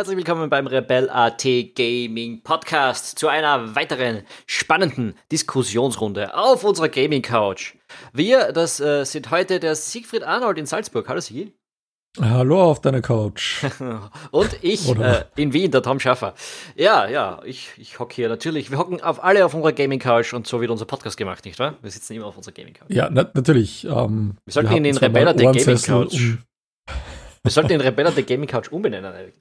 herzlich willkommen beim Rebel.at Gaming Podcast zu einer weiteren spannenden Diskussionsrunde auf unserer Gaming Couch. Wir, das äh, sind heute der Siegfried Arnold in Salzburg. Hallo Sigi. Hallo auf deiner Couch. und ich äh, in Wien, der Tom Schaffer. Ja, ja, ich, ich hocke hier natürlich. Wir hocken auf alle auf unserer Gaming Couch und so wird unser Podcast gemacht, nicht wahr? Wir sitzen immer auf unserer Gaming Couch. Ja, na, natürlich. Ähm, wir sollten wir ihn in Rebella der Gaming Couch. Um wir sollten den Rebella der Gaming Couch umbenennen eigentlich.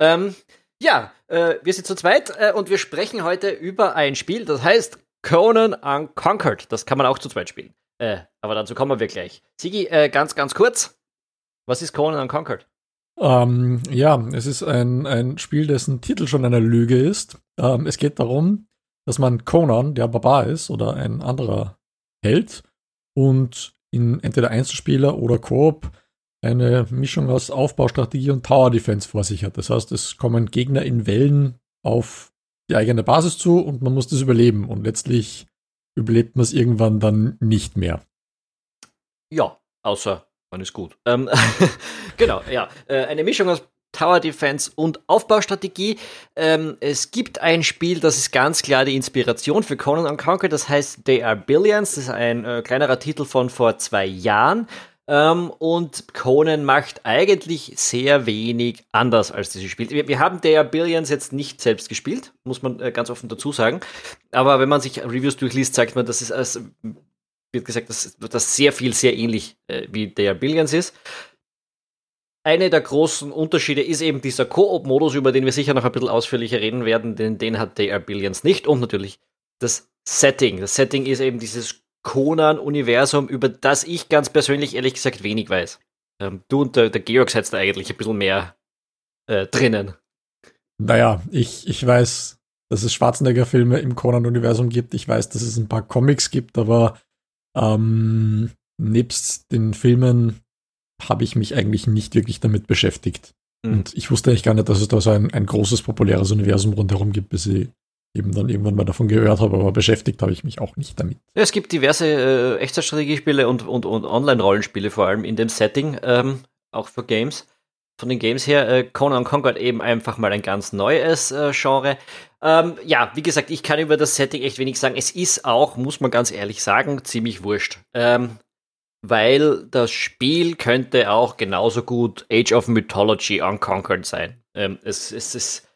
Ähm, ja, äh, wir sind zu zweit äh, und wir sprechen heute über ein Spiel, das heißt Conan Unconquered. Das kann man auch zu zweit spielen. Äh, aber dazu kommen wir gleich. Sigi, äh, ganz, ganz kurz. Was ist Conan Unconquered? Ähm, ja, es ist ein, ein Spiel, dessen Titel schon eine Lüge ist. Ähm, es geht darum, dass man Conan, der Barbar ist, oder ein anderer Held, und in entweder Einzelspieler oder Koop eine Mischung aus Aufbaustrategie und Tower Defense vor sich hat. Das heißt, es kommen Gegner in Wellen auf die eigene Basis zu und man muss das überleben. Und letztlich überlebt man es irgendwann dann nicht mehr. Ja, außer man ist gut. Ähm, genau, ja. Äh, eine Mischung aus Tower Defense und Aufbaustrategie. Ähm, es gibt ein Spiel, das ist ganz klar die Inspiration für Conan Unconquered, das heißt They Are Billions. Das ist ein äh, kleinerer Titel von vor zwei Jahren. Ähm, und Conan macht eigentlich sehr wenig anders als dieses Spiel. Wir, wir haben They Are Billions jetzt nicht selbst gespielt, muss man äh, ganz offen dazu sagen. Aber wenn man sich Reviews durchliest, zeigt man, dass es als wird gesagt, dass das sehr viel, sehr ähnlich äh, wie der Billions ist. Eine der großen Unterschiede ist eben dieser Koop-Modus, über den wir sicher noch ein bisschen ausführlicher reden werden, denn den hat der Billions nicht. Und natürlich das Setting. Das Setting ist eben dieses Conan-Universum, über das ich ganz persönlich ehrlich gesagt wenig weiß. Ähm, du und der, der Georg seid da eigentlich ein bisschen mehr äh, drinnen. Naja, ich, ich weiß, dass es Schwarzenegger-Filme im Conan-Universum gibt. Ich weiß, dass es ein paar Comics gibt, aber ähm, nebst den Filmen habe ich mich eigentlich nicht wirklich damit beschäftigt. Mhm. Und ich wusste eigentlich gar nicht, dass es da so ein, ein großes, populäres Universum rundherum gibt, bis ich eben dann irgendwann mal davon gehört habe, aber beschäftigt habe ich mich auch nicht damit. Ja, es gibt diverse äh, Echtzeitstrategiespiele und, und, und Online-Rollenspiele vor allem in dem Setting, ähm, auch für Games. Von den Games her, äh, Conan Conquered eben einfach mal ein ganz neues äh, Genre. Ähm, ja, wie gesagt, ich kann über das Setting echt wenig sagen. Es ist auch, muss man ganz ehrlich sagen, ziemlich wurscht. Ähm, weil das Spiel könnte auch genauso gut Age of Mythology Unconquered sein. Ähm, es, es ist,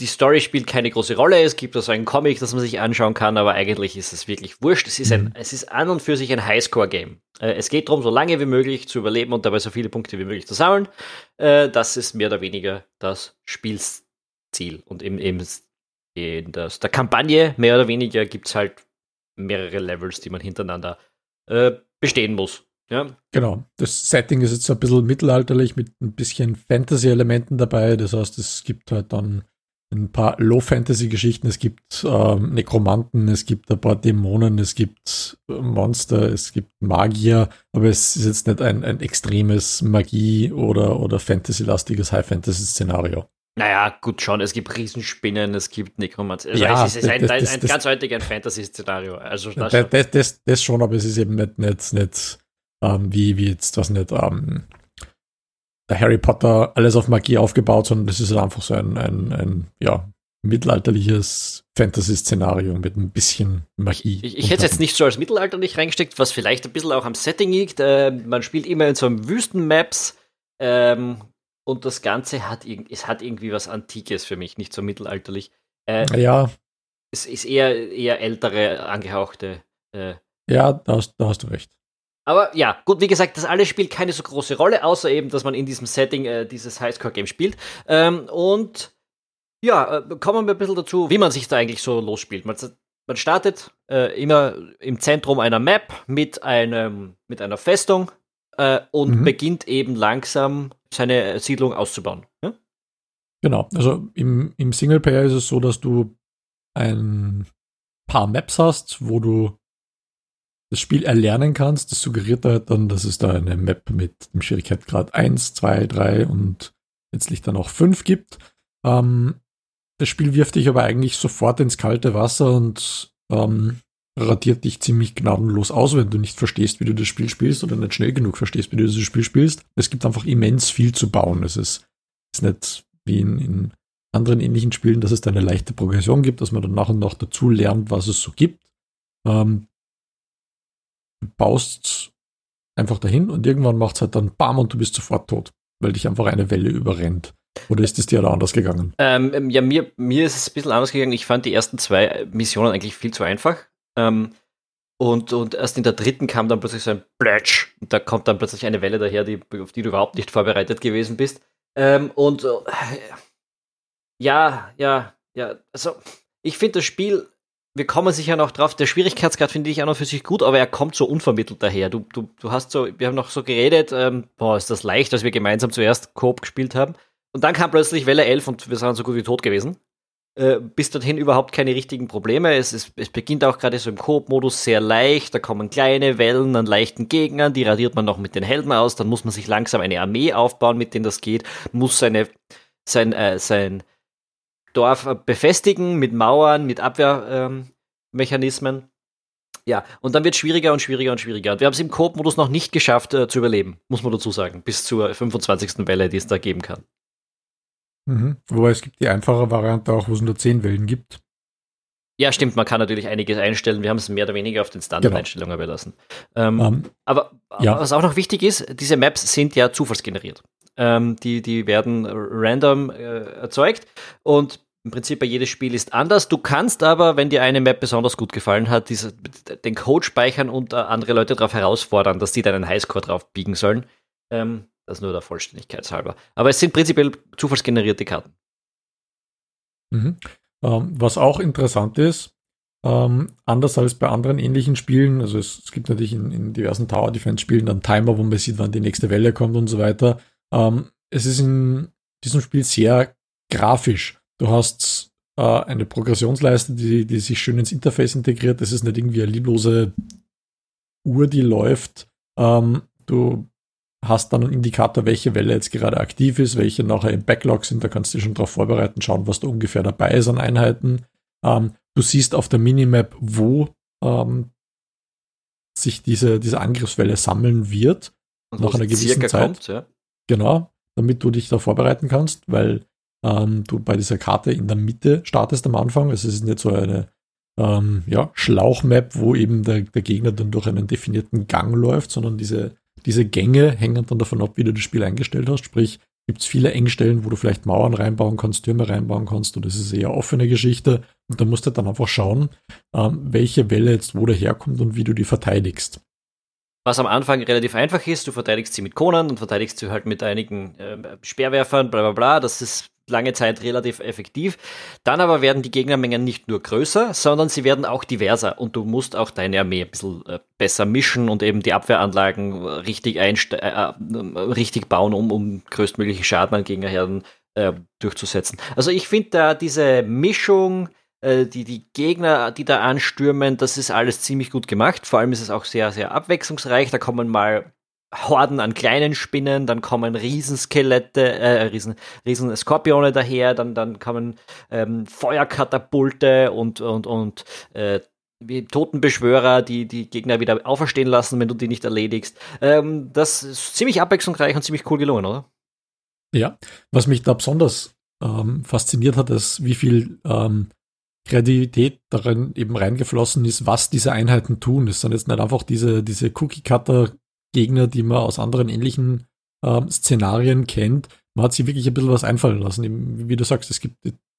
die Story spielt keine große Rolle. Es gibt also ein Comic, das man sich anschauen kann, aber eigentlich ist es wirklich wurscht. Es ist, ein, mhm. es ist an und für sich ein Highscore-Game. Äh, es geht darum, so lange wie möglich zu überleben und dabei so viele Punkte wie möglich zu sammeln. Äh, das ist mehr oder weniger das Spiels Ziel. Und im, im, in das, der Kampagne, mehr oder weniger, gibt es halt mehrere Levels, die man hintereinander äh, bestehen muss. Ja. Genau. Das Setting ist jetzt ein bisschen mittelalterlich mit ein bisschen Fantasy-Elementen dabei. Das heißt, es gibt halt dann ein paar Low-Fantasy-Geschichten. Es gibt ähm, Nekromanten, es gibt ein paar Dämonen, es gibt Monster, es gibt Magier, aber es ist jetzt nicht ein, ein extremes Magie- oder, oder Fantasy-lastiges High-Fantasy-Szenario. Naja, gut schon, es gibt Riesenspinnen, es gibt Nekromanzen. Also ja, es ist ein, das, ein, ein ganz heutiger Fantasy-Szenario. Also das, das, das, das, schon, aber es ist eben nicht, nicht, nicht ähm, wie, wie jetzt, was nicht, ähm, der Harry Potter alles auf Magie aufgebaut, sondern das ist halt einfach so ein, ein, ein ja, mittelalterliches Fantasy-Szenario mit ein bisschen Magie. Ich, ich hätte es jetzt nicht so als mittelalterlich reingesteckt, was vielleicht ein bisschen auch am Setting liegt. Äh, man spielt immer in so einem Wüstenmaps. Ähm, und das Ganze hat, es hat irgendwie was Antikes für mich, nicht so mittelalterlich. Äh, ja. Es ist eher, eher ältere, angehauchte. Äh. Ja, da hast, da hast du recht. Aber ja, gut, wie gesagt, das alles spielt keine so große Rolle, außer eben, dass man in diesem Setting äh, dieses Highscore-Game spielt. Ähm, und ja, äh, kommen wir ein bisschen dazu, wie man sich da eigentlich so losspielt. Man, man startet äh, immer im Zentrum einer Map mit, einem, mit einer Festung äh, und mhm. beginnt eben langsam seine Siedlung auszubauen. Ja? Genau, also im, im Singleplayer ist es so, dass du ein paar Maps hast, wo du das Spiel erlernen kannst. Das suggeriert halt dann, dass es da eine Map mit dem Schwierigkeitsgrad 1, 2, 3 und letztlich dann auch 5 gibt. Ähm, das Spiel wirft dich aber eigentlich sofort ins kalte Wasser und ähm, radiert dich ziemlich gnadenlos aus, wenn du nicht verstehst, wie du das Spiel spielst oder nicht schnell genug verstehst, wie du das Spiel spielst. Es gibt einfach immens viel zu bauen. Es ist ist nicht wie in, in anderen ähnlichen Spielen, dass es da eine leichte Progression gibt, dass man dann nach und nach dazu lernt, was es so gibt. Ähm, baust einfach dahin und irgendwann macht es halt dann BAM und du bist sofort tot, weil dich einfach eine Welle überrennt. Oder ist es dir da anders gegangen? Ähm, ähm, ja, mir, mir ist es ein bisschen anders gegangen. Ich fand die ersten zwei Missionen eigentlich viel zu einfach. Ähm, und, und erst in der dritten kam dann plötzlich so ein Plätsch. Und da kommt dann plötzlich eine Welle daher, die, auf die du überhaupt nicht vorbereitet gewesen bist. Ähm, und äh, ja, ja, ja, also ich finde das Spiel, wir kommen sicher noch drauf, der Schwierigkeitsgrad finde ich auch noch für sich gut, aber er kommt so unvermittelt daher. Du, du, du hast so, wir haben noch so geredet, ähm, boah, ist das leicht, dass wir gemeinsam zuerst Coop gespielt haben. Und dann kam plötzlich Welle 11 und wir sind so gut wie tot gewesen. Äh, bis dorthin überhaupt keine richtigen Probleme. Es, ist, es beginnt auch gerade so im Coop-Modus sehr leicht. Da kommen kleine Wellen an leichten Gegnern, die radiert man noch mit den Helden aus. Dann muss man sich langsam eine Armee aufbauen, mit denen das geht. Muss seine, sein, äh, sein Dorf befestigen mit Mauern, mit Abwehrmechanismen. Ähm, ja, und dann wird es schwieriger und schwieriger und schwieriger. Und wir haben es im Coop-Modus noch nicht geschafft äh, zu überleben, muss man dazu sagen, bis zur 25. Welle, die es da geben kann. Mhm. Wobei es gibt die einfache Variante auch, wo es nur 10 Wellen gibt. Ja, stimmt, man kann natürlich einiges einstellen. Wir haben es mehr oder weniger auf den Standard-Einstellungen genau. belassen. Ähm, um, ähm, aber ja. was auch noch wichtig ist, diese Maps sind ja zufallsgeneriert. Ähm, die, die werden random äh, erzeugt und im Prinzip bei jedes Spiel ist anders. Du kannst aber, wenn dir eine Map besonders gut gefallen hat, diese, den Code speichern und äh, andere Leute darauf herausfordern, dass die deinen Highscore drauf biegen sollen. Ähm, das nur der Vollständigkeit halber. Aber es sind prinzipiell zufallsgenerierte Karten. Mhm. Ähm, was auch interessant ist, ähm, anders als bei anderen ähnlichen Spielen, also es, es gibt natürlich in, in, diversen Tower Defense Spielen dann Timer, wo man sieht, wann die nächste Welle kommt und so weiter. Ähm, es ist in diesem Spiel sehr grafisch. Du hast äh, eine Progressionsleiste, die, die sich schön ins Interface integriert. Das ist nicht irgendwie eine lieblose Uhr, die läuft. Ähm, du hast dann einen Indikator, welche Welle jetzt gerade aktiv ist, welche nachher im Backlog sind. Da kannst du dich schon darauf vorbereiten, schauen, was da ungefähr dabei ist an Einheiten. Ähm, du siehst auf der Minimap, wo ähm, sich diese, diese Angriffswelle sammeln wird. Und nach einer gewissen Zeit. Kommt, ja. Genau, damit du dich da vorbereiten kannst, weil ähm, du bei dieser Karte in der Mitte startest am Anfang. Also es ist nicht so eine ähm, ja, Schlauchmap, wo eben der, der Gegner dann durch einen definierten Gang läuft, sondern diese diese Gänge hängen dann davon ab, wie du das Spiel eingestellt hast. Sprich, gibt es viele Engstellen, wo du vielleicht Mauern reinbauen kannst, Türme reinbauen kannst und das ist eher offene Geschichte. Und da musst du dann einfach schauen, ähm, welche Welle jetzt wo daherkommt und wie du die verteidigst. Was am Anfang relativ einfach ist, du verteidigst sie mit Konan und verteidigst sie halt mit einigen äh, Speerwerfern, bla bla bla. Das ist lange Zeit relativ effektiv. Dann aber werden die Gegnermengen nicht nur größer, sondern sie werden auch diverser und du musst auch deine Armee ein bisschen äh, besser mischen und eben die Abwehranlagen richtig, äh, äh, richtig bauen, um, um größtmöglichen Schaden an Gegnerherden äh, durchzusetzen. Also ich finde da diese Mischung, äh, die, die Gegner, die da anstürmen, das ist alles ziemlich gut gemacht. Vor allem ist es auch sehr, sehr abwechslungsreich. Da kommen mal Horden an kleinen Spinnen, dann kommen Riesenskelette, äh, Riesen, Riesen daher, dann, dann kommen ähm, Feuerkatapulte und, und, und äh, Totenbeschwörer, die die Gegner wieder auferstehen lassen, wenn du die nicht erledigst. Ähm, das ist ziemlich abwechslungsreich und ziemlich cool gelungen, oder? Ja, was mich da besonders ähm, fasziniert hat, ist, wie viel ähm, Kreativität darin eben reingeflossen ist, was diese Einheiten tun. Es sind jetzt nicht einfach diese, diese Cookie-Cutter Gegner, die man aus anderen ähnlichen ähm, Szenarien kennt. Man hat sich wirklich ein bisschen was einfallen lassen. Wie du sagst, es gibt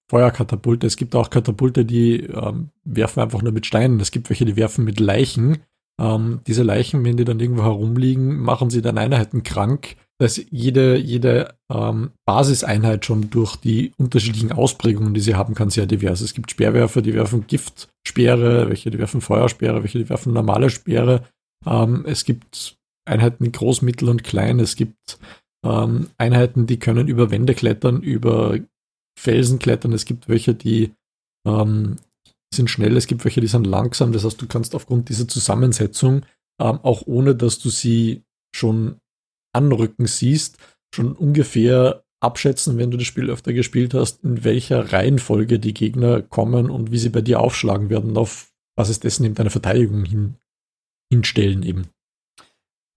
Feuerkatapulte, es gibt auch Katapulte, die ähm, werfen einfach nur mit Steinen. Es gibt welche, die werfen mit Leichen. Ähm, diese Leichen, wenn die dann irgendwo herumliegen, machen sie dann Einheiten krank. Dass jede, jede ähm, Basiseinheit schon durch die unterschiedlichen Ausprägungen, die sie haben kann, sehr divers. Es gibt Speerwerfer, die werfen Giftspeere, welche die werfen Feuerspeere, welche die werfen normale Speere. Ähm, es gibt Einheiten groß, mittel und klein. Es gibt ähm, Einheiten, die können über Wände klettern, über Felsen klettern. Es gibt welche, die ähm, sind schnell, es gibt welche, die sind langsam. Das heißt, du kannst aufgrund dieser Zusammensetzung, ähm, auch ohne dass du sie schon anrücken siehst, schon ungefähr abschätzen, wenn du das Spiel öfter gespielt hast, in welcher Reihenfolge die Gegner kommen und wie sie bei dir aufschlagen werden, auf Basis dessen eben deine Verteidigung hin, hinstellen eben.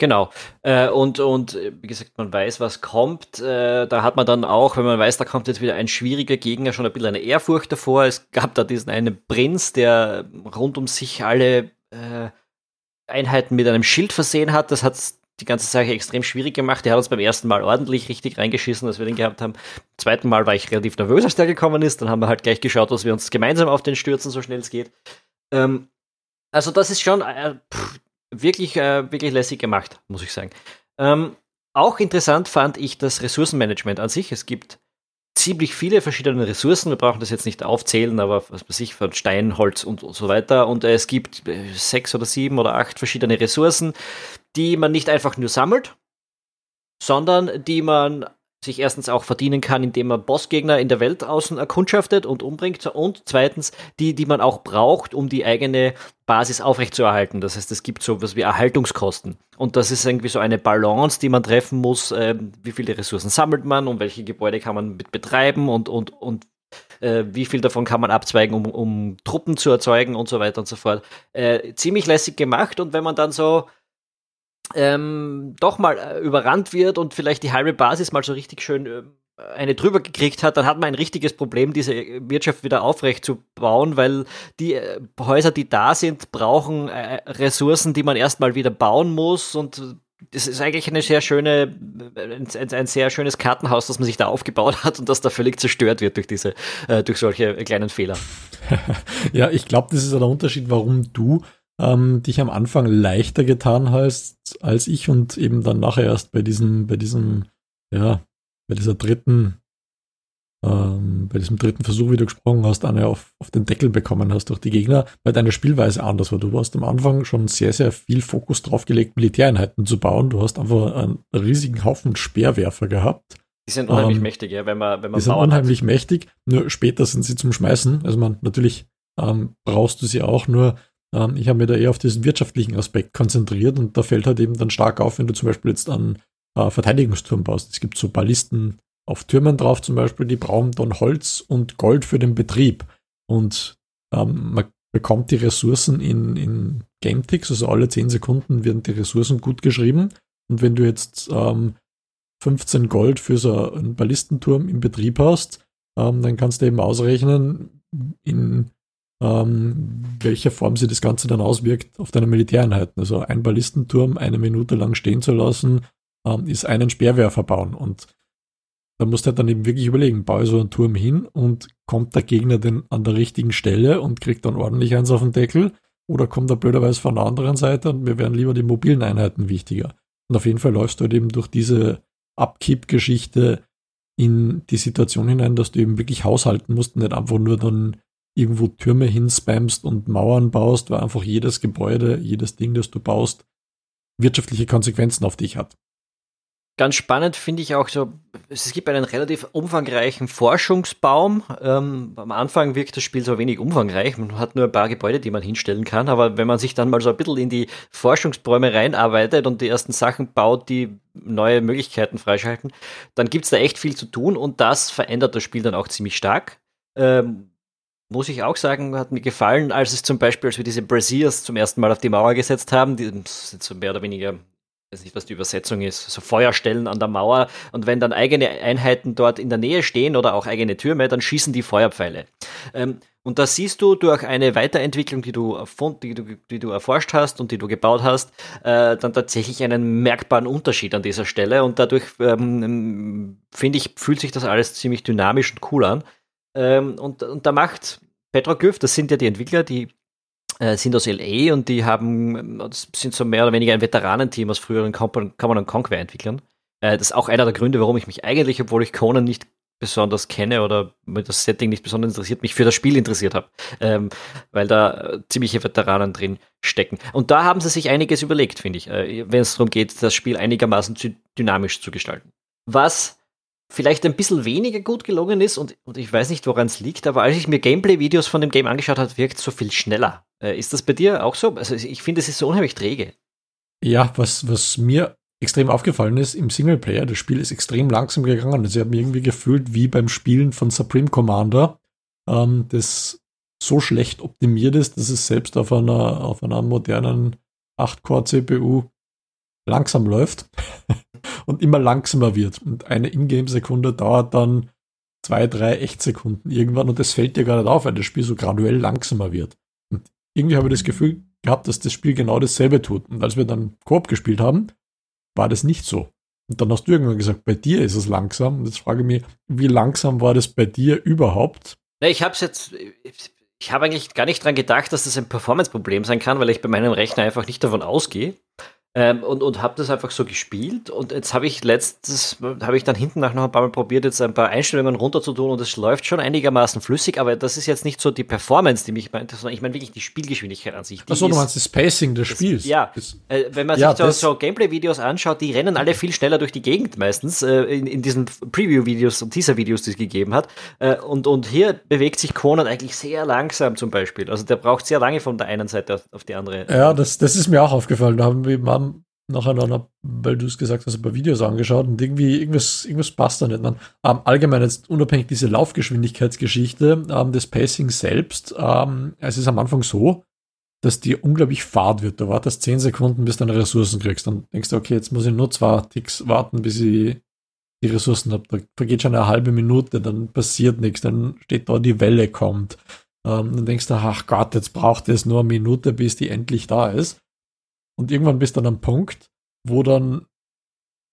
Genau. Äh, und, und wie gesagt, man weiß, was kommt. Äh, da hat man dann auch, wenn man weiß, da kommt jetzt wieder ein schwieriger Gegner, schon ein bisschen eine Ehrfurcht davor. Es gab da diesen einen Prinz, der rund um sich alle äh, Einheiten mit einem Schild versehen hat. Das hat die ganze Sache extrem schwierig gemacht. Der hat uns beim ersten Mal ordentlich richtig reingeschissen, als wir den gehabt haben. Beim zweiten Mal war ich relativ nervös, als der gekommen ist. Dann haben wir halt gleich geschaut, dass wir uns gemeinsam auf den stürzen, so schnell es geht. Ähm, also das ist schon äh, pff, wirklich, äh, wirklich lässig gemacht, muss ich sagen. Ähm, auch interessant fand ich das Ressourcenmanagement an sich. Es gibt ziemlich viele verschiedene Ressourcen. Wir brauchen das jetzt nicht aufzählen, aber was weiß ich, von Stein, Holz und, und so weiter. Und äh, es gibt äh, sechs oder sieben oder acht verschiedene Ressourcen, die man nicht einfach nur sammelt, sondern die man sich erstens auch verdienen kann, indem man Bossgegner in der Welt außen erkundschaftet und umbringt und zweitens die, die man auch braucht, um die eigene Basis aufrechtzuerhalten. Das heißt, es gibt so was wie Erhaltungskosten und das ist irgendwie so eine Balance, die man treffen muss. Äh, wie viele Ressourcen sammelt man und welche Gebäude kann man mit betreiben und und und äh, wie viel davon kann man abzweigen, um, um Truppen zu erzeugen und so weiter und so fort. Äh, ziemlich lässig gemacht und wenn man dann so ähm, doch mal äh, überrannt wird und vielleicht die halbe Basis mal so richtig schön äh, eine drüber gekriegt hat, dann hat man ein richtiges Problem, diese Wirtschaft wieder aufrecht zu bauen, weil die äh, Häuser, die da sind, brauchen äh, Ressourcen, die man erstmal wieder bauen muss und das ist eigentlich eine sehr schöne, ein, ein, sehr schönes Kartenhaus, das man sich da aufgebaut hat und das da völlig zerstört wird durch diese, äh, durch solche kleinen Fehler. ja, ich glaube, das ist der Unterschied, warum du ähm, dich am Anfang leichter getan hast als ich und eben dann nachher erst bei diesem, bei diesem, ja, bei dieser dritten, ähm, bei diesem dritten Versuch, wie du gesprochen hast, eine auf, auf den Deckel bekommen hast durch die Gegner, weil deine Spielweise anders war. Du hast am Anfang schon sehr, sehr viel Fokus drauf gelegt, Militäreinheiten zu bauen. Du hast einfach einen riesigen Haufen Speerwerfer gehabt. Die sind unheimlich ähm, mächtig, ja, wenn man, wenn man Die sind unheimlich hat. mächtig, nur später sind sie zum Schmeißen. Also man, natürlich ähm, brauchst du sie auch, nur ähm, ich habe mir da eher auf diesen wirtschaftlichen Aspekt konzentriert und da fällt halt eben dann stark auf, wenn du zum Beispiel jetzt an äh, Verteidigungsturm baust. Es gibt so Ballisten auf Türmen drauf zum Beispiel, die brauchen dann Holz und Gold für den Betrieb. Und ähm, man bekommt die Ressourcen in, in Game-Ticks, also alle 10 Sekunden werden die Ressourcen gut geschrieben. Und wenn du jetzt ähm, 15 Gold für so einen Ballistenturm im Betrieb hast, ähm, dann kannst du eben ausrechnen, in ähm, welcher Form sich das Ganze dann auswirkt auf deine Militäreinheiten. Also ein Ballistenturm eine Minute lang stehen zu lassen, ähm, ist einen Speerwerfer bauen. Und da musst du halt dann eben wirklich überlegen, baue so einen Turm hin und kommt der Gegner denn an der richtigen Stelle und kriegt dann ordentlich eins auf den Deckel oder kommt er blöderweise von der anderen Seite und mir werden lieber die mobilen Einheiten wichtiger. Und auf jeden Fall läufst du halt eben durch diese Abkipp-Geschichte in die Situation hinein, dass du eben wirklich haushalten musst und nicht einfach nur dann irgendwo Türme hinspammst und Mauern baust, weil einfach jedes Gebäude, jedes Ding, das du baust, wirtschaftliche Konsequenzen auf dich hat. Ganz spannend finde ich auch so, es gibt einen relativ umfangreichen Forschungsbaum. Ähm, am Anfang wirkt das Spiel so wenig umfangreich. Man hat nur ein paar Gebäude, die man hinstellen kann. Aber wenn man sich dann mal so ein bisschen in die Forschungsbäume reinarbeitet und die ersten Sachen baut, die neue Möglichkeiten freischalten, dann gibt es da echt viel zu tun und das verändert das Spiel dann auch ziemlich stark. Ähm, muss ich auch sagen, hat mir gefallen, als es zum Beispiel, als wir diese Braziers zum ersten Mal auf die Mauer gesetzt haben, die sind so mehr oder weniger, ich weiß nicht, was die Übersetzung ist, so Feuerstellen an der Mauer und wenn dann eigene Einheiten dort in der Nähe stehen oder auch eigene Türme, dann schießen die Feuerpfeile. Ähm, und da siehst du durch eine Weiterentwicklung, die du, die du, die du erforscht hast und die du gebaut hast, äh, dann tatsächlich einen merkbaren Unterschied an dieser Stelle. Und dadurch, ähm, finde ich, fühlt sich das alles ziemlich dynamisch und cool an. Ähm, und, und da macht Petroglyph, das sind ja die Entwickler, die äh, sind aus LA und die haben, sind so mehr oder weniger ein Veteranenteam aus früheren Common Conquer Entwicklern. Äh, das ist auch einer der Gründe, warum ich mich eigentlich, obwohl ich Conan nicht besonders kenne oder das Setting nicht besonders interessiert, mich für das Spiel interessiert habe, ähm, weil da äh, ziemliche Veteranen drin stecken. Und da haben sie sich einiges überlegt, finde ich, äh, wenn es darum geht, das Spiel einigermaßen dynamisch zu gestalten. Was vielleicht ein bisschen weniger gut gelungen ist und, und ich weiß nicht, woran es liegt, aber als ich mir Gameplay-Videos von dem Game angeschaut habe, wirkt es so viel schneller. Äh, ist das bei dir auch so? Also ich finde, es ist so unheimlich träge. Ja, was, was mir extrem aufgefallen ist im Singleplayer, das Spiel ist extrem langsam gegangen. Also ich habe mich irgendwie gefühlt wie beim Spielen von Supreme Commander, ähm, das so schlecht optimiert ist, dass es selbst auf einer, auf einer modernen 8-Core-CPU langsam läuft und immer langsamer wird. Und eine Ingame-Sekunde dauert dann zwei, drei Echtsekunden irgendwann und das fällt dir gar nicht auf, weil das Spiel so graduell langsamer wird. Und irgendwie habe ich das Gefühl gehabt, dass das Spiel genau dasselbe tut. Und als wir dann Koop gespielt haben, war das nicht so. Und dann hast du irgendwann gesagt, bei dir ist es langsam. Und jetzt frage ich mich, wie langsam war das bei dir überhaupt? Na, ich habe es jetzt, ich habe eigentlich gar nicht dran gedacht, dass das ein Performance-Problem sein kann, weil ich bei meinem Rechner einfach nicht davon ausgehe. Ähm, und und habe das einfach so gespielt. Und jetzt habe ich letztes, habe ich dann hinten nach noch ein paar Mal probiert, jetzt ein paar Einstellungen runter zu tun und es läuft schon einigermaßen flüssig, aber das ist jetzt nicht so die Performance, die mich meint, sondern ich meine wirklich die Spielgeschwindigkeit an sich. Achso, du meinst das Pacing des Spiels. ja, äh, wenn man ja, sich so, so Gameplay-Videos anschaut, die rennen alle viel schneller durch die Gegend meistens, äh, in, in diesen Preview-Videos und Teaser-Videos, die es gegeben hat. Äh, und, und hier bewegt sich Conan eigentlich sehr langsam zum Beispiel. Also der braucht sehr lange von der einen Seite auf, auf die andere. Ja, das, das ist mir auch aufgefallen. Da haben wir haben nacheinander, weil du es gesagt hast, ein paar Videos angeschaut und irgendwie, irgendwas, irgendwas passt da nicht. Man, ähm, allgemein jetzt unabhängig diese Laufgeschwindigkeitsgeschichte, ähm, das Pacing selbst, ähm, es ist am Anfang so, dass dir unglaublich fad wird. Du wartest 10 Sekunden, bis du deine Ressourcen kriegst. Dann denkst du, okay, jetzt muss ich nur zwei Ticks warten, bis ich die Ressourcen habe. Da vergeht schon eine halbe Minute, dann passiert nichts, dann steht da, die Welle kommt. Ähm, dann denkst du, ach Gott, jetzt braucht es nur eine Minute, bis die endlich da ist. Und irgendwann bist du dann am Punkt, wo dann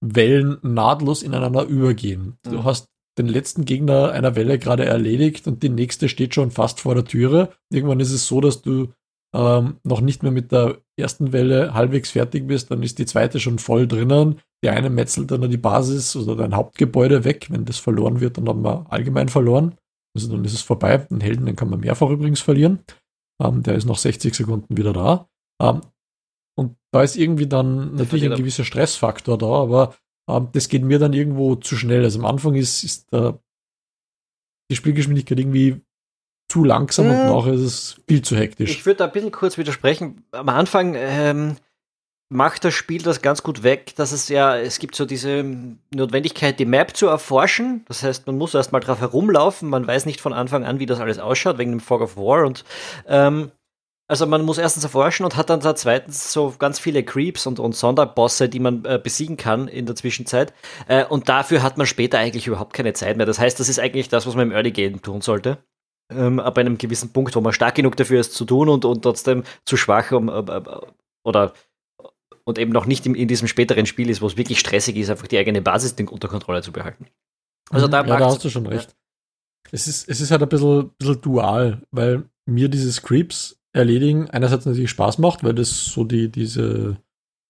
Wellen nahtlos ineinander übergehen. Du mhm. hast den letzten Gegner einer Welle gerade erledigt und die nächste steht schon fast vor der Türe. Irgendwann ist es so, dass du ähm, noch nicht mehr mit der ersten Welle halbwegs fertig bist, dann ist die zweite schon voll drinnen. Die eine metzelt dann die Basis oder dein Hauptgebäude weg. Wenn das verloren wird, dann haben wir allgemein verloren. Also dann ist es vorbei. Den Helden, den kann man mehrfach übrigens verlieren. Ähm, der ist noch 60 Sekunden wieder da. Ähm, und da ist irgendwie dann natürlich ein gewisser Stressfaktor da, aber ähm, das geht mir dann irgendwo zu schnell. Also am Anfang ist, ist äh, die Spielgeschwindigkeit irgendwie zu langsam hm. und nachher ist es viel zu hektisch. Ich würde da ein bisschen kurz widersprechen. Am Anfang ähm, macht das Spiel das ganz gut weg, dass es ja, es gibt so diese Notwendigkeit, die Map zu erforschen. Das heißt, man muss erstmal drauf herumlaufen, man weiß nicht von Anfang an, wie das alles ausschaut, wegen dem Fog of War und ähm, also man muss erstens erforschen und hat dann da zweitens so ganz viele Creeps und, und Sonderbosse, die man äh, besiegen kann in der Zwischenzeit. Äh, und dafür hat man später eigentlich überhaupt keine Zeit mehr. Das heißt, das ist eigentlich das, was man im Early Game tun sollte. Ähm, ab einem gewissen Punkt, wo man stark genug dafür ist zu tun und, und trotzdem zu schwach um, äh, oder und eben noch nicht in, in diesem späteren Spiel ist, wo es wirklich stressig ist, einfach die eigene Basis unter Kontrolle zu behalten. Also da, ja, da hast du schon recht. Ja. Es ist, es ist halt ein bisschen, bisschen dual, weil mir dieses Creeps erledigen einerseits natürlich Spaß macht, weil das so die, diese,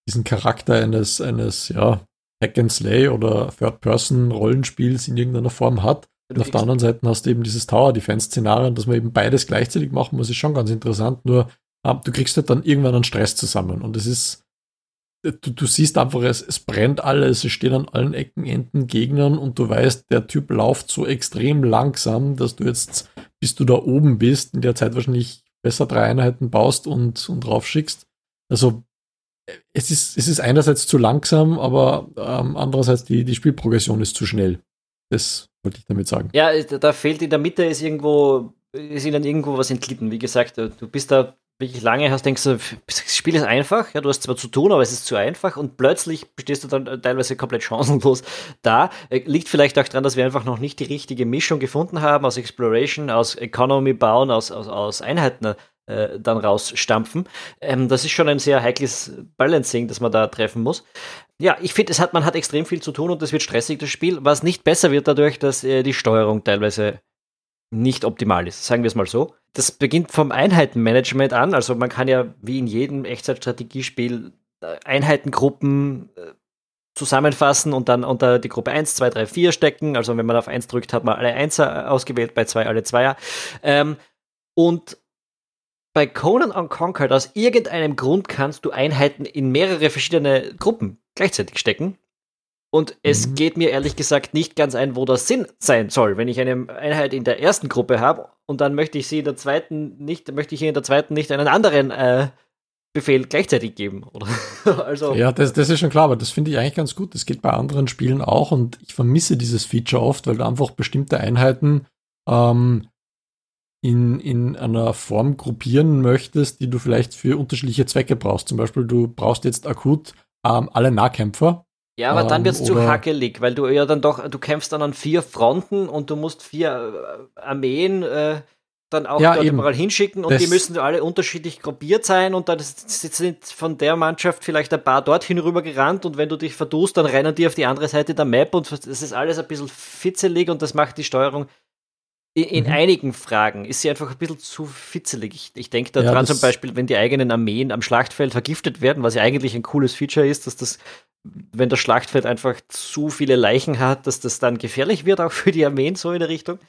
diesen Charakter eines, eines, ja, Hack and Slay oder Third-Person-Rollenspiels in irgendeiner Form hat. Und auf der anderen Seite hast du eben dieses Tower-Defense-Szenario, dass man eben beides gleichzeitig machen muss, ist schon ganz interessant. Nur ähm, du kriegst halt dann irgendwann einen Stress zusammen. Und es ist, du, du siehst einfach, es, es brennt alles, es steht an allen Ecken, Enden Gegnern und du weißt, der Typ läuft so extrem langsam, dass du jetzt, bis du da oben bist, in der Zeit wahrscheinlich besser drei Einheiten baust und, und draufschickst. Also es ist, es ist einerseits zu langsam, aber ähm, andererseits die, die Spielprogression ist zu schnell. Das wollte ich damit sagen. Ja, da fehlt in der Mitte ist irgendwo, ist ihnen irgendwo was entglitten. Wie gesagt, du bist da wirklich lange hast, denkst du, das Spiel ist einfach, ja, du hast zwar zu tun, aber es ist zu einfach und plötzlich stehst du dann teilweise komplett chancenlos da. Äh, liegt vielleicht auch daran, dass wir einfach noch nicht die richtige Mischung gefunden haben aus Exploration, aus Economy bauen, aus, aus, aus Einheiten äh, dann rausstampfen. Ähm, das ist schon ein sehr heikles Balancing, das man da treffen muss. Ja, ich finde, hat, man hat extrem viel zu tun und es wird stressig, das Spiel, was nicht besser wird dadurch, dass äh, die Steuerung teilweise nicht optimal ist, sagen wir es mal so. Das beginnt vom Einheitenmanagement an, also man kann ja wie in jedem Echtzeitstrategiespiel äh, Einheitengruppen äh, zusammenfassen und dann unter die Gruppe 1, 2, 3, 4 stecken. Also wenn man auf 1 drückt, hat man alle 1er ausgewählt, bei 2 alle 2er. Ähm, und bei Conan Unconquered aus irgendeinem Grund kannst du Einheiten in mehrere verschiedene Gruppen gleichzeitig stecken. Und es mhm. geht mir ehrlich gesagt nicht ganz ein, wo das Sinn sein soll. Wenn ich eine Einheit in der ersten Gruppe habe und dann möchte ich sie in der zweiten nicht, möchte ich in der zweiten nicht einen anderen äh, Befehl gleichzeitig geben. Oder? also, ja, das, das ist schon klar, aber das finde ich eigentlich ganz gut. Das geht bei anderen Spielen auch und ich vermisse dieses Feature oft, weil du einfach bestimmte Einheiten ähm, in, in einer Form gruppieren möchtest, die du vielleicht für unterschiedliche Zwecke brauchst. Zum Beispiel, du brauchst jetzt akut ähm, alle Nahkämpfer. Ja, aber dann wird es zu hackelig, weil du ja dann doch, du kämpfst dann an vier Fronten und du musst vier äh, Armeen äh, dann auch ja, dort eben. überall hinschicken und das die müssen alle unterschiedlich gruppiert sein und dann sind von der Mannschaft vielleicht ein paar dorthin rüber gerannt und wenn du dich verdust, dann rennen die auf die andere Seite der Map und das ist alles ein bisschen fitzelig und das macht die Steuerung in, mhm. einigen Fragen ist sie einfach ein bisschen zu fitzelig. Ich, ich denke daran ja, zum Beispiel, wenn die eigenen Armeen am Schlachtfeld vergiftet werden, was ja eigentlich ein cooles Feature ist, dass das, wenn das Schlachtfeld einfach zu viele Leichen hat, dass das dann gefährlich wird, auch für die Armeen so in der Richtung.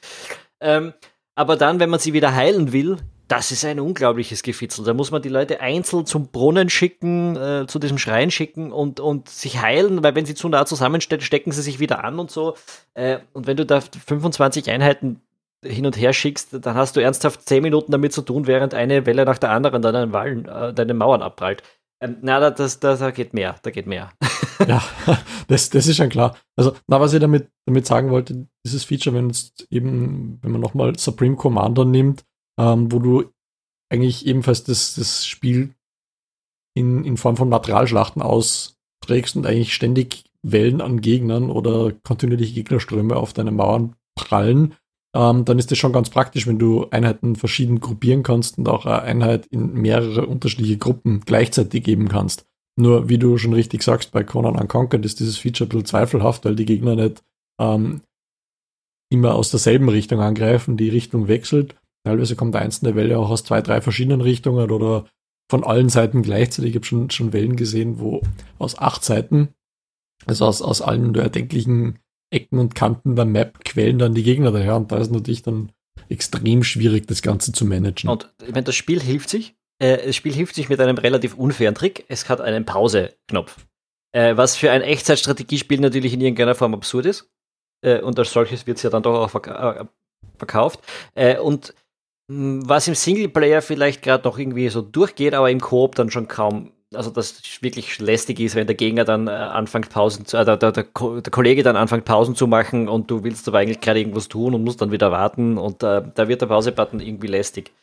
Ähm, aber dann, wenn man sie wieder heilen will, das ist ein unglaubliches Gefitzel. Da muss man die Leute einzeln zum Brunnen schicken, äh, zu diesem Schrein schicken und, und sich heilen, weil wenn sie zu nah zusammenstehen, stecken sie sich wieder an und so. Äh, und wenn du da 25 Einheiten hin und her schickst, dann hast du ernsthaft zehn Minuten damit zu tun, während eine Welle nach der anderen deinen Wallen, äh, deine Mauern abprallt. Ähm, na, da, das, da, da geht mehr, da geht mehr. ja, das, das ist schon klar. Also, na, was ich damit, damit sagen wollte, dieses Feature, wenn eben, wenn man nochmal Supreme Commander nimmt, ähm, wo du eigentlich ebenfalls das, das Spiel in, in Form von Materialschlachten austrägst und eigentlich ständig Wellen an Gegnern oder kontinuierliche Gegnerströme auf deine Mauern prallen, ähm, dann ist das schon ganz praktisch, wenn du Einheiten verschieden gruppieren kannst und auch eine Einheit in mehrere unterschiedliche Gruppen gleichzeitig geben kannst. Nur, wie du schon richtig sagst, bei Conan Unconquered ist dieses Feature ein bisschen zweifelhaft, weil die Gegner nicht ähm, immer aus derselben Richtung angreifen, die Richtung wechselt. Teilweise kommt eine einzelne Welle auch aus zwei, drei verschiedenen Richtungen oder von allen Seiten gleichzeitig. Ich habe schon, schon Wellen gesehen, wo aus acht Seiten, also aus, aus allen erdenklichen Ecken und Kanten der Map quellen dann die Gegner daher und da ist natürlich dann extrem schwierig, das Ganze zu managen. Und ich meine, das Spiel hilft sich. Äh, das Spiel hilft sich mit einem relativ unfairen Trick. Es hat einen Pause-Knopf. Äh, was für ein Echtzeitstrategiespiel natürlich in irgendeiner Form absurd ist. Äh, und als solches wird es ja dann doch auch verk äh, verkauft. Äh, und mh, was im Singleplayer vielleicht gerade noch irgendwie so durchgeht, aber im Koop dann schon kaum also das wirklich lästig ist, wenn der Gegner dann äh, anfängt Pausen zu, äh, der, der, der, Kollege dann anfängt Pausen zu machen und du willst aber eigentlich gerade irgendwas tun und musst dann wieder warten und äh, da wird der Pause-Button irgendwie lästig.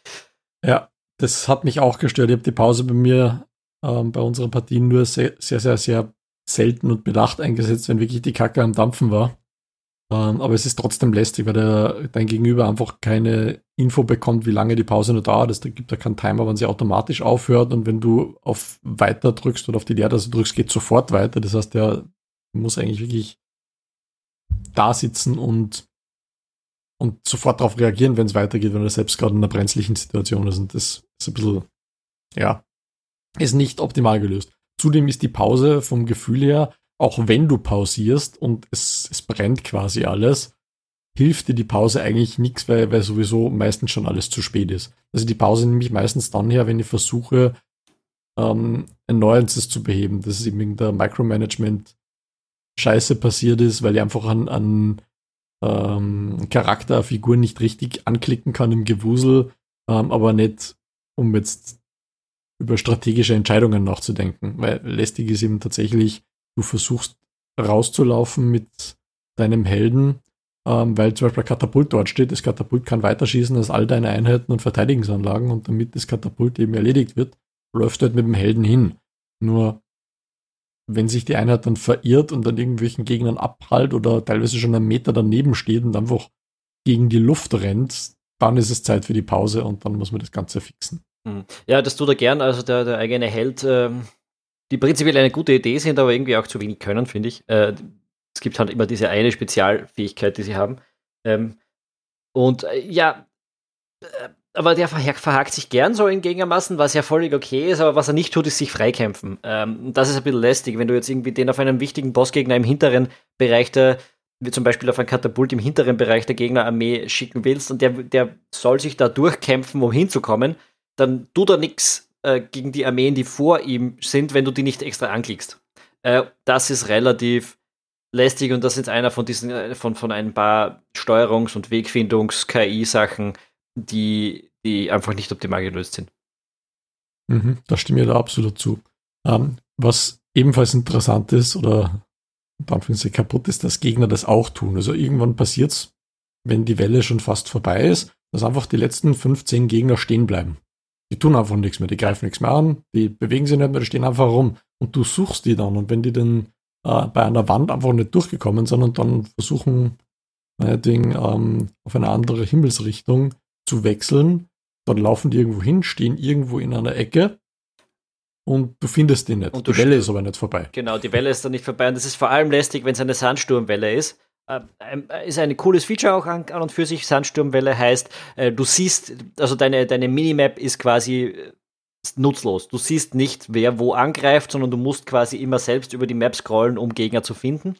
Ja, das hat mich auch gestört. Ich habe die Pause bei mir ähm, bei unseren Partien nur sehr, sehr, sehr, sehr selten und bedacht eingesetzt, wenn wirklich die Kacke am Dampfen war. Ähm, aber es ist trotzdem lästig, weil der, dein Gegenüber einfach keine Info bekommt, wie lange die Pause nur dauert. Es gibt da keinen Timer, wann sie automatisch aufhört. Und wenn du auf Weiter drückst oder auf die Leertaste drückst, geht sofort weiter. Das heißt, der muss eigentlich wirklich da sitzen und, und sofort darauf reagieren, wenn es weitergeht, wenn er selbst gerade in einer brenzlichen Situation ist. Und das ist ein bisschen, ja, ist nicht optimal gelöst. Zudem ist die Pause vom Gefühl her auch wenn du pausierst und es, es brennt quasi alles, hilft dir die Pause eigentlich nichts, weil, weil sowieso meistens schon alles zu spät ist. Also die Pause nehme ich meistens dann her, wenn ich versuche, ähm, Annoyances zu beheben. Das ist eben der Micromanagement Scheiße passiert ist, weil ich einfach an, an ähm, Charakter, Figuren nicht richtig anklicken kann im Gewusel, ähm, aber nicht, um jetzt über strategische Entscheidungen nachzudenken. Weil lästig ist eben tatsächlich, du versuchst rauszulaufen mit deinem Helden, ähm, weil zum Beispiel Katapult dort steht. Das Katapult kann weiterschießen als all deine Einheiten und Verteidigungsanlagen und damit das Katapult eben erledigt wird, läuft du halt mit dem Helden hin. Nur wenn sich die Einheit dann verirrt und an irgendwelchen Gegnern abprallt oder teilweise schon einen Meter daneben steht und einfach gegen die Luft rennt, dann ist es Zeit für die Pause und dann muss man das Ganze fixen. Hm. Ja, das tut er gern. Also der, der eigene Held ähm, die prinzipiell eine gute Idee sind, aber irgendwie auch zu wenig können, finde ich. Äh, es gibt halt immer diese eine Spezialfähigkeit, die sie haben. Ähm, und äh, ja, äh, aber der verhakt sich gern so in Gegnermassen, was ja völlig okay ist, aber was er nicht tut, ist sich freikämpfen. Ähm, das ist ein bisschen lästig, wenn du jetzt irgendwie den auf einen wichtigen Bossgegner im hinteren Bereich der, wie zum Beispiel auf ein Katapult im hinteren Bereich der Gegnerarmee schicken willst und der, der soll sich da durchkämpfen, um hinzukommen, dann tut er nichts äh, gegen die Armeen, die vor ihm sind, wenn du die nicht extra anklickst. Äh, das ist relativ lästig und das ist einer von diesen, äh, von, von ein paar Steuerungs- und Wegfindungs-KI-Sachen, die, die einfach nicht optimal gelöst sind. Mhm, da stimme ich da absolut zu. Ähm, was ebenfalls interessant ist oder in kaputt ist, dass Gegner das auch tun. Also irgendwann passiert es, wenn die Welle schon fast vorbei ist, dass einfach die letzten 15 Gegner stehen bleiben. Die tun einfach nichts mehr, die greifen nichts mehr an, die bewegen sich nicht mehr, die stehen einfach rum. und du suchst die dann. Und wenn die dann äh, bei einer Wand einfach nicht durchgekommen sind und dann versuchen, meinetwegen ähm, auf eine andere Himmelsrichtung zu wechseln, dann laufen die irgendwo hin, stehen irgendwo in einer Ecke und du findest die nicht. Und die Welle ist aber nicht vorbei. Genau, die Welle ist dann nicht vorbei und das ist vor allem lästig, wenn es eine Sandsturmwelle ist. Äh, ist ein cooles Feature auch an, und für sich. Sandsturmwelle heißt, äh, du siehst, also deine, deine Minimap ist quasi äh, nutzlos. Du siehst nicht, wer wo angreift, sondern du musst quasi immer selbst über die Map scrollen, um Gegner zu finden.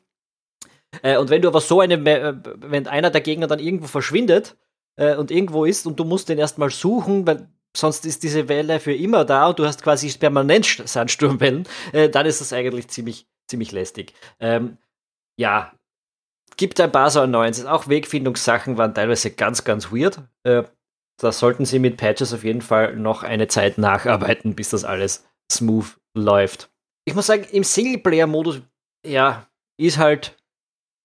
Äh, und wenn du aber so eine, äh, wenn einer der Gegner dann irgendwo verschwindet äh, und irgendwo ist und du musst den erstmal suchen, weil sonst ist diese Welle für immer da und du hast quasi permanent Sandsturmwellen, äh, dann ist das eigentlich ziemlich, ziemlich lästig. Ähm, ja, gibt ein paar so Annoyances. Auch Wegfindungssachen waren teilweise ganz, ganz weird. Äh, da sollten sie mit Patches auf jeden Fall noch eine Zeit nacharbeiten, bis das alles smooth läuft. Ich muss sagen, im Singleplayer-Modus, ja, ist halt,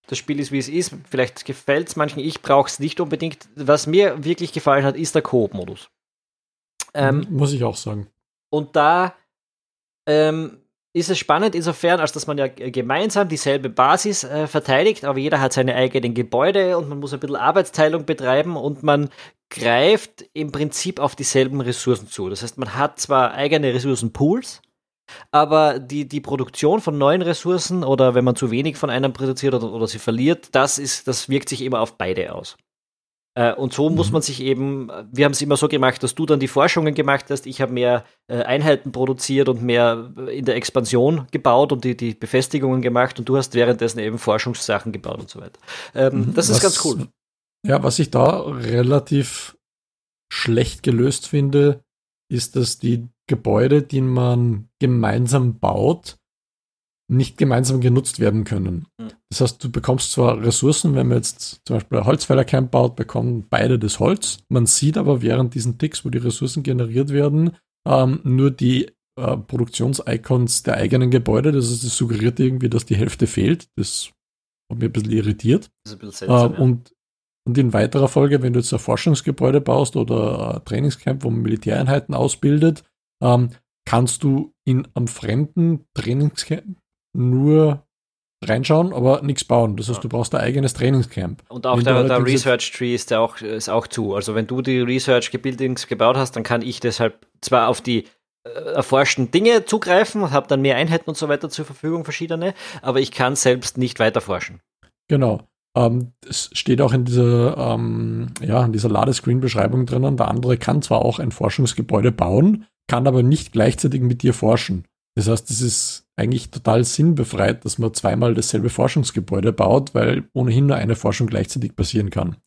das Spiel ist wie es ist. Vielleicht gefällt es manchen, ich brauche es nicht unbedingt. Was mir wirklich gefallen hat, ist der Koop-Modus. Ähm, Muss ich auch sagen. Und da ähm, ist es spannend insofern, als dass man ja gemeinsam dieselbe Basis äh, verteidigt, aber jeder hat seine eigenen Gebäude und man muss ein bisschen Arbeitsteilung betreiben und man greift im Prinzip auf dieselben Ressourcen zu. Das heißt, man hat zwar eigene Ressourcenpools, aber die, die Produktion von neuen Ressourcen oder wenn man zu wenig von einem produziert oder, oder sie verliert, das, ist, das wirkt sich immer auf beide aus. Äh, und so mhm. muss man sich eben, wir haben es immer so gemacht, dass du dann die Forschungen gemacht hast, ich habe mehr äh, Einheiten produziert und mehr in der Expansion gebaut und die, die Befestigungen gemacht und du hast währenddessen eben Forschungssachen gebaut und so weiter. Ähm, mhm. das ist was, ganz cool. Ja, was ich da relativ schlecht gelöst finde, ist, dass die Gebäude, die man gemeinsam baut, nicht gemeinsam genutzt werden können. Hm. Das heißt, du bekommst zwar Ressourcen, wenn man jetzt zum Beispiel ein Holzfällercamp baut, bekommen beide das Holz. Man sieht aber während diesen Ticks, wo die Ressourcen generiert werden, ähm, nur die äh, Produktions-Icons der eigenen Gebäude. Das, ist, das suggeriert irgendwie, dass die Hälfte fehlt. Das hat mich ein bisschen irritiert. Das ist ein bisschen seltsam, äh, und, und in weiterer Folge, wenn du jetzt ein Forschungsgebäude baust oder ein Trainingscamp, wo man Militäreinheiten ausbildet, ähm, kannst du in einem fremden Trainingscamp nur reinschauen, aber nichts bauen. Das heißt, ja. du brauchst ein eigenes Trainingscamp. Und auch der, der Research Tree ist, der auch, ist auch zu. Also wenn du die Research Buildings gebaut hast, dann kann ich deshalb zwar auf die äh, erforschten Dinge zugreifen und habe dann mehr Einheiten und so weiter zur Verfügung, verschiedene, aber ich kann selbst nicht weiter forschen. Genau. Ähm, es steht auch in dieser, ähm, ja, in dieser Ladescreen-Beschreibung drinnen, der andere kann zwar auch ein Forschungsgebäude bauen, kann aber nicht gleichzeitig mit dir forschen. Das heißt, es ist eigentlich total sinnbefreit, dass man zweimal dasselbe Forschungsgebäude baut, weil ohnehin nur eine Forschung gleichzeitig passieren kann.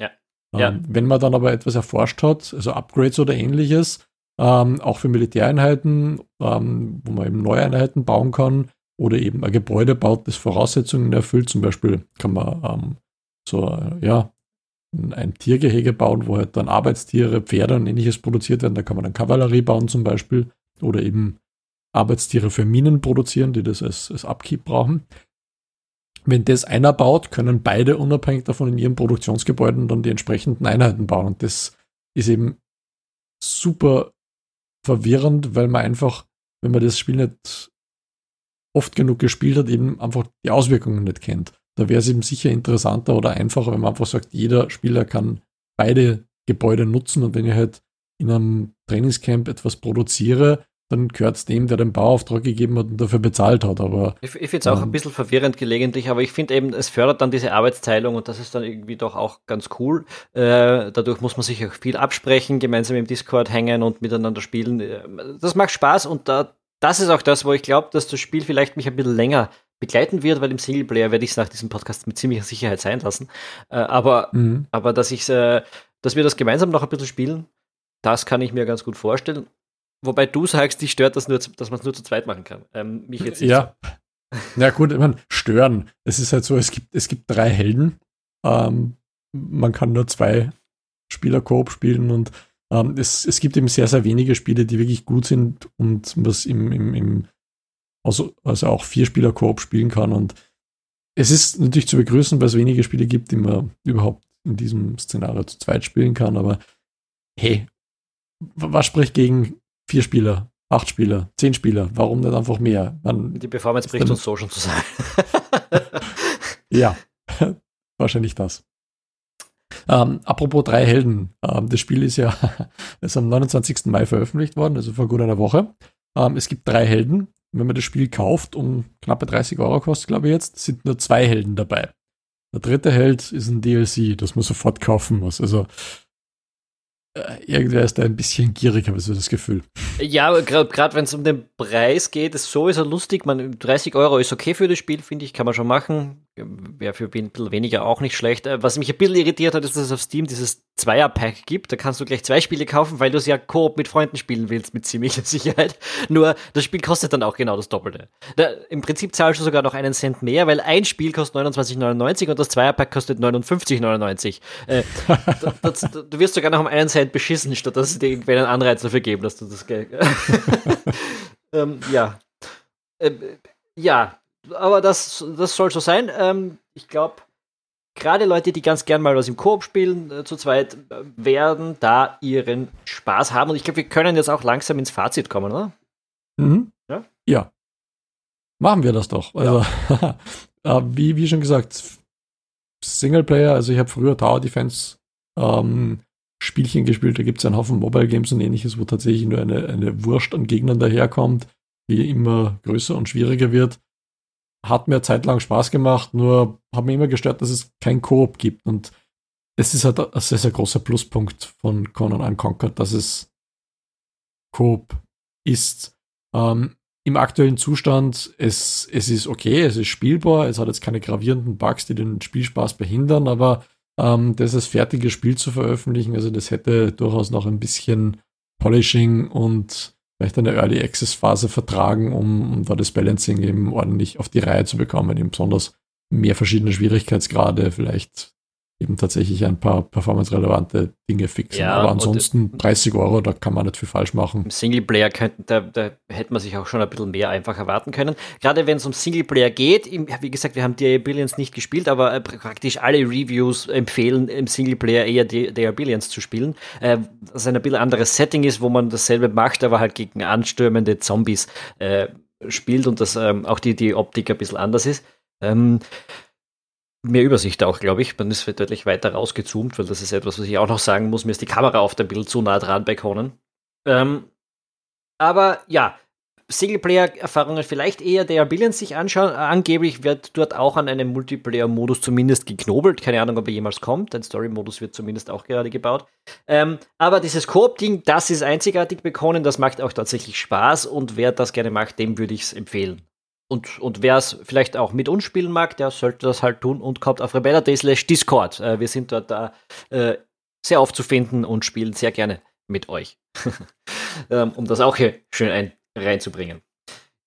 Ja. Ähm, ja. Wenn man dann aber etwas erforscht hat, also Upgrades oder ähnliches, ähm, auch für Militäreinheiten, ähm, wo man eben neue Einheiten bauen kann oder eben ein Gebäude baut, das Voraussetzungen erfüllt. Zum Beispiel kann man ähm, so, äh, ja, ein Tiergehege bauen, wo halt dann Arbeitstiere, Pferde und ähnliches produziert werden. Da kann man dann Kavallerie bauen zum Beispiel oder eben Arbeitstiere für Minen produzieren, die das als, als Upkeep brauchen. Wenn das einer baut, können beide unabhängig davon in ihren Produktionsgebäuden dann die entsprechenden Einheiten bauen. Und das ist eben super verwirrend, weil man einfach, wenn man das Spiel nicht oft genug gespielt hat, eben einfach die Auswirkungen nicht kennt. Da wäre es eben sicher interessanter oder einfacher, wenn man einfach sagt, jeder Spieler kann beide Gebäude nutzen und wenn ich halt in einem Trainingscamp etwas produziere, dann gehört es dem, der den Bauauftrag gegeben hat und dafür bezahlt hat. Aber ich, ich finde es auch ähm, ein bisschen verwirrend gelegentlich, aber ich finde eben, es fördert dann diese Arbeitsteilung und das ist dann irgendwie doch auch ganz cool. Äh, dadurch muss man sich auch viel absprechen, gemeinsam im Discord hängen und miteinander spielen. Äh, das macht Spaß und da, das ist auch das, wo ich glaube, dass das Spiel vielleicht mich ein bisschen länger begleiten wird, weil im Singleplayer werde ich es nach diesem Podcast mit ziemlicher Sicherheit sein lassen. Äh, aber, mhm. aber dass ich äh, dass wir das gemeinsam noch ein bisschen spielen, das kann ich mir ganz gut vorstellen. Wobei du sagst, dich stört das nur, dass man es nur zu zweit machen kann. Ähm, mich jetzt nicht ja. So. Ja, gut, ich meine, stören. Es ist halt so, es gibt, es gibt drei Helden. Ähm, man kann nur zwei Spieler Koop spielen und ähm, es, es gibt eben sehr, sehr wenige Spiele, die wirklich gut sind und was im, im, im also, also auch vier Spieler Koop spielen kann. Und es ist natürlich zu begrüßen, weil es wenige Spiele gibt, die man überhaupt in diesem Szenario zu zweit spielen kann. Aber hey, was spricht gegen vier Spieler acht Spieler, zehn Spieler, warum nicht einfach mehr? Man die Performance bricht uns so schon zu sein. ja, wahrscheinlich das. Ähm, apropos drei Helden, ähm, das Spiel ist ja ist am 29. Mai veröffentlicht worden, also vor gut einer Woche. Ähm, es gibt drei Helden. Wenn man das Spiel kauft, um knappe 30 Euro kostet, glaube ich jetzt, sind nur zwei Helden dabei. Der dritte Held ist ein DLC, das man sofort kaufen muss. Also irgendwer ist da ein bisschen gierig, habe ich so das Gefühl. Ja, gerade wenn es um den Preis geht, ist sowieso lustig. Man, 30 Euro ist okay für das Spiel, finde ich, kann man schon machen. Wäre für ein bisschen weniger auch nicht schlecht. Äh, was mich ein bisschen irritiert hat, ist, dass es auf Steam dieses Zweier-Pack gibt. Da kannst du gleich zwei Spiele kaufen, weil du es ja Koop mit Freunden spielen willst, mit ziemlicher Sicherheit. Nur das Spiel kostet dann auch genau das Doppelte. Da, Im Prinzip zahlst du sogar noch einen Cent mehr, weil ein Spiel kostet 29,99 und das Zweier-Pack kostet 59,99. Äh, du wirst sogar noch um einen Cent beschissen, statt dass sie dir irgendwann einen Anreiz dafür geben, dass du das Geld. ähm, ja. Äh, ja, aber das, das soll so sein. Ähm, ich glaube, gerade Leute, die ganz gern mal was im Koop spielen, äh, zu zweit, äh, werden da ihren Spaß haben. Und ich glaube, wir können jetzt auch langsam ins Fazit kommen, oder? Mhm. Ja? ja. Machen wir das doch. Also, ja. Äh, wie, wie schon gesagt, Singleplayer, also ich habe früher Tower Defense ähm, Spielchen gespielt, da gibt es einen Haufen Mobile Games und ähnliches, wo tatsächlich nur eine, eine Wurst an Gegnern daherkommt, die immer größer und schwieriger wird hat mir zeitlang Spaß gemacht, nur hat mir immer gestört, dass es kein Koop gibt. Und es ist halt ein sehr, sehr großer Pluspunkt von Conan Unconquered, dass es Koop ist. Ähm, Im aktuellen Zustand, es, es ist okay, es ist spielbar, es hat jetzt keine gravierenden Bugs, die den Spielspaß behindern, aber ähm, das als fertiges Spiel zu veröffentlichen, also das hätte durchaus noch ein bisschen Polishing und vielleicht eine Early Access Phase vertragen, um, um da das Balancing eben ordentlich auf die Reihe zu bekommen, eben besonders mehr verschiedene Schwierigkeitsgrade, vielleicht eben tatsächlich ein paar performance-relevante Dinge fixen. Ja, Aber ansonsten 30 Euro, da kann man nicht viel falsch machen. Im Singleplayer könnten, da, da hätte man sich auch schon ein bisschen mehr einfach erwarten können. Gerade wenn es um Singleplayer geht, wie gesagt, wir haben DA Billions nicht gespielt, aber äh, praktisch alle Reviews empfehlen im Singleplayer eher DA Billions zu spielen. Äh, das ein bisschen anderes Setting ist, wo man dasselbe macht, aber halt gegen anstürmende Zombies äh, spielt und das ähm, auch die, die Optik ein bisschen anders ist. Ähm, mehr Übersicht auch, glaube ich. Man ist deutlich weiter rausgezoomt, weil das ist etwas, was ich auch noch sagen muss. Mir ist die Kamera auf dem Bild zu nah dran bei Conan. Ähm, aber ja, Singleplayer-Erfahrungen vielleicht eher der Billions sich anschauen. Angeblich wird dort auch an einem Multiplayer-Modus zumindest geknobelt. Keine Ahnung, ob er jemals kommt. Ein Story-Modus wird zumindest auch gerade gebaut. Ähm, aber dieses Koop-Ding, das ist einzigartig bekommen. Das macht auch tatsächlich Spaß und wer das gerne macht, dem würde ich es empfehlen. Und, und wer es vielleicht auch mit uns spielen mag, der sollte das halt tun und kommt auf rebella.de slash Discord. Äh, wir sind dort da äh, sehr aufzufinden und spielen sehr gerne mit euch. ähm, um das auch hier schön ein, reinzubringen.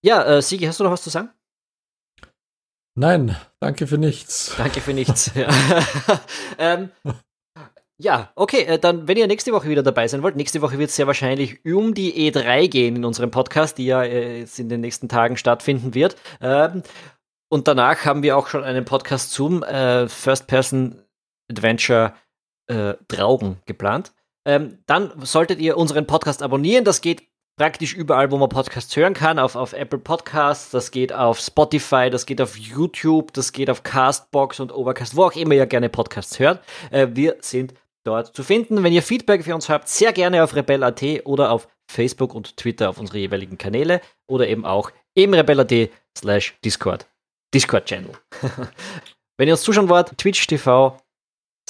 Ja, äh, Sigi, hast du noch was zu sagen? Nein, danke für nichts. Danke für nichts. ähm, ja, okay, äh, dann, wenn ihr nächste Woche wieder dabei sein wollt, nächste Woche wird es sehr wahrscheinlich um die E3 gehen in unserem Podcast, die ja äh, jetzt in den nächsten Tagen stattfinden wird. Ähm, und danach haben wir auch schon einen Podcast zum äh, First-Person-Adventure Draugen geplant. Ähm, dann solltet ihr unseren Podcast abonnieren. Das geht praktisch überall, wo man Podcasts hören kann, auf, auf Apple Podcasts, das geht auf Spotify, das geht auf YouTube, das geht auf Castbox und Overcast, wo auch immer ihr gerne Podcasts hört. Wir sind dort zu finden. Wenn ihr Feedback für uns habt, sehr gerne auf rebell.at oder auf Facebook und Twitter auf unsere jeweiligen Kanäle oder eben auch im rebell.at slash Discord. Discord-Channel. Wenn ihr uns zuschauen wollt, Twitch TV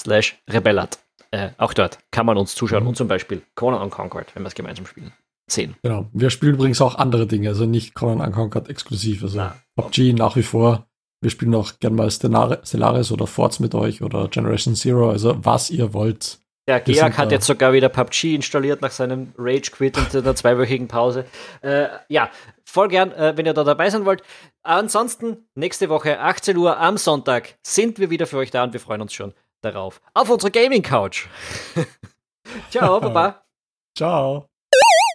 slash rebellat. Äh, auch dort kann man uns zuschauen mhm. und zum Beispiel Conan Unconquered, wenn wir es gemeinsam spielen, sehen. Genau. Wir spielen übrigens auch andere Dinge, also nicht Conan Unconquered exklusiv. Also Na, PUBG nach wie vor wir spielen auch gern mal Stellaris oder Forts mit euch oder Generation Zero, also was ihr wollt. Der Georg hat jetzt sogar wieder PUBG installiert nach seinem Rage-Quit und einer zweiwöchigen Pause. Äh, ja, voll gern, äh, wenn ihr da dabei sein wollt. Ansonsten, nächste Woche, 18 Uhr am Sonntag, sind wir wieder für euch da und wir freuen uns schon darauf. Auf unsere Gaming-Couch. Ciao, Baba. Ciao.